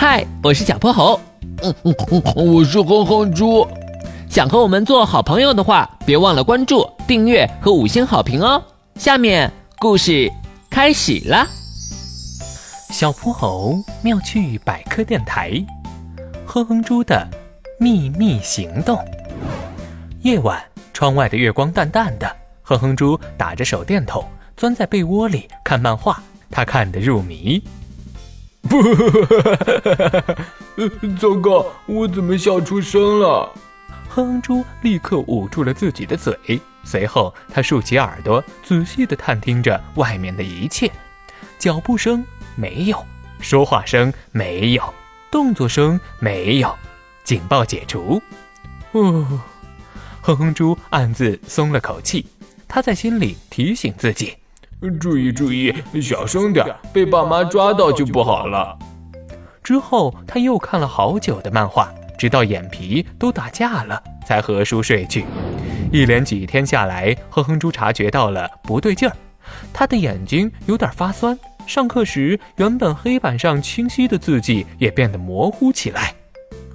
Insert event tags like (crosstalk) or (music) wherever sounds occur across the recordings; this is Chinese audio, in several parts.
嗨，我是小泼猴。嗯嗯嗯，我是哼哼猪。想和我们做好朋友的话，别忘了关注、订阅和五星好评哦。下面故事开始了。小泼猴妙趣百科电台，哼哼猪的秘密行动。夜晚，窗外的月光淡淡的，哼哼猪打着手电筒，钻在被窝里看漫画，他看得入迷。不，(laughs) 糟糕！我怎么笑出声了？哼哼猪立刻捂住了自己的嘴，随后他竖起耳朵，仔细地探听着外面的一切。脚步声没有，说话声没有，动作声没有，警报解除。哦，哼哼猪暗自松了口气，他在心里提醒自己。注意注意，小声点，被爸妈抓到就不好了。之后他又看了好久的漫画，直到眼皮都打架了，才合书睡去。一连几天下来，哼哼猪察觉到了不对劲儿，他的眼睛有点发酸，上课时原本黑板上清晰的字迹也变得模糊起来。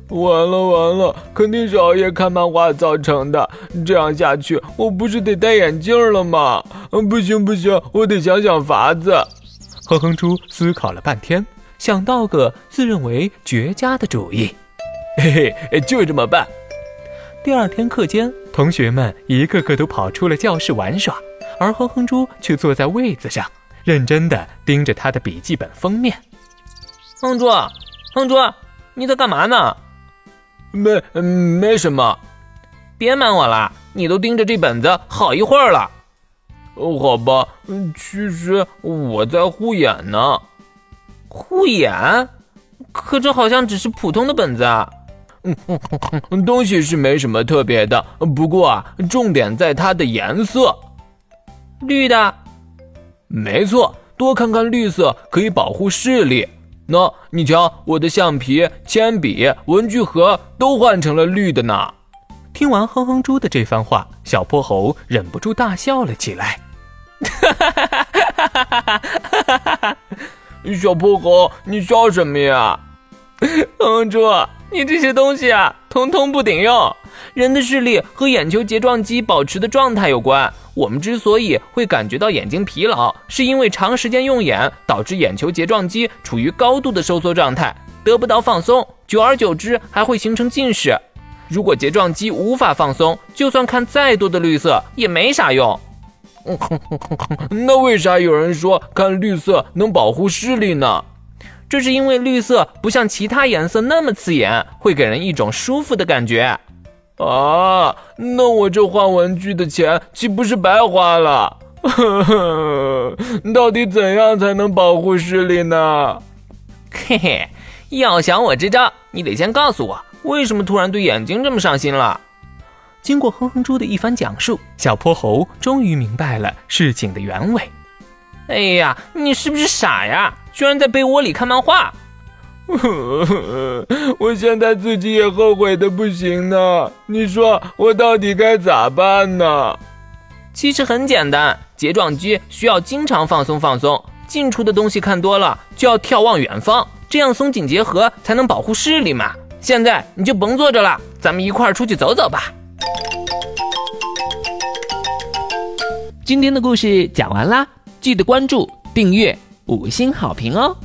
完了完了，肯定是熬夜看漫画造成的。这样下去，我不是得戴眼镜了吗？嗯不行不行，我得想想法子。哼哼猪思考了半天，想到个自认为绝佳的主意。嘿嘿，就这么办。第二天课间，同学们一个个都跑出了教室玩耍，而哼哼猪却坐在位子上，认真地盯着他的笔记本封面。哼猪，哼猪，你在干嘛呢？没，没什么。别瞒我了，你都盯着这本子好一会儿了。哦，好吧，其实我在护眼呢。护眼？可这好像只是普通的本子啊。(laughs) 东西是没什么特别的，不过啊，重点在它的颜色。绿的？没错，多看看绿色可以保护视力。那你瞧，我的橡皮、铅笔、文具盒都换成了绿的呢。听完哼哼猪的这番话，小泼猴忍不住大笑了起来。(laughs) 小泼猴，你笑什么呀？哼哼猪。你这些东西啊，通通不顶用。人的视力和眼球睫状肌保持的状态有关。我们之所以会感觉到眼睛疲劳，是因为长时间用眼导致眼球睫状肌处于高度的收缩状态，得不到放松，久而久之还会形成近视。如果睫状肌无法放松，就算看再多的绿色也没啥用。(laughs) 那为啥有人说看绿色能保护视力呢？这是因为绿色不像其他颜色那么刺眼，会给人一种舒服的感觉。啊，那我这换文具的钱岂不是白花了？呵 (laughs) 呵到底怎样才能保护视力呢？嘿嘿，要想我这招，你得先告诉我为什么突然对眼睛这么上心了。经过哼哼猪的一番讲述，小泼猴终于明白了事情的原委。哎呀，你是不是傻呀？居然在被窝里看漫画！(laughs) 我现在自己也后悔的不行呢。你说我到底该咋办呢？其实很简单，睫状肌需要经常放松放松，近处的东西看多了就要眺望远方，这样松紧结合才能保护视力嘛。现在你就甭坐着了，咱们一块儿出去走走吧。今天的故事讲完啦，记得关注、订阅、五星好评哦。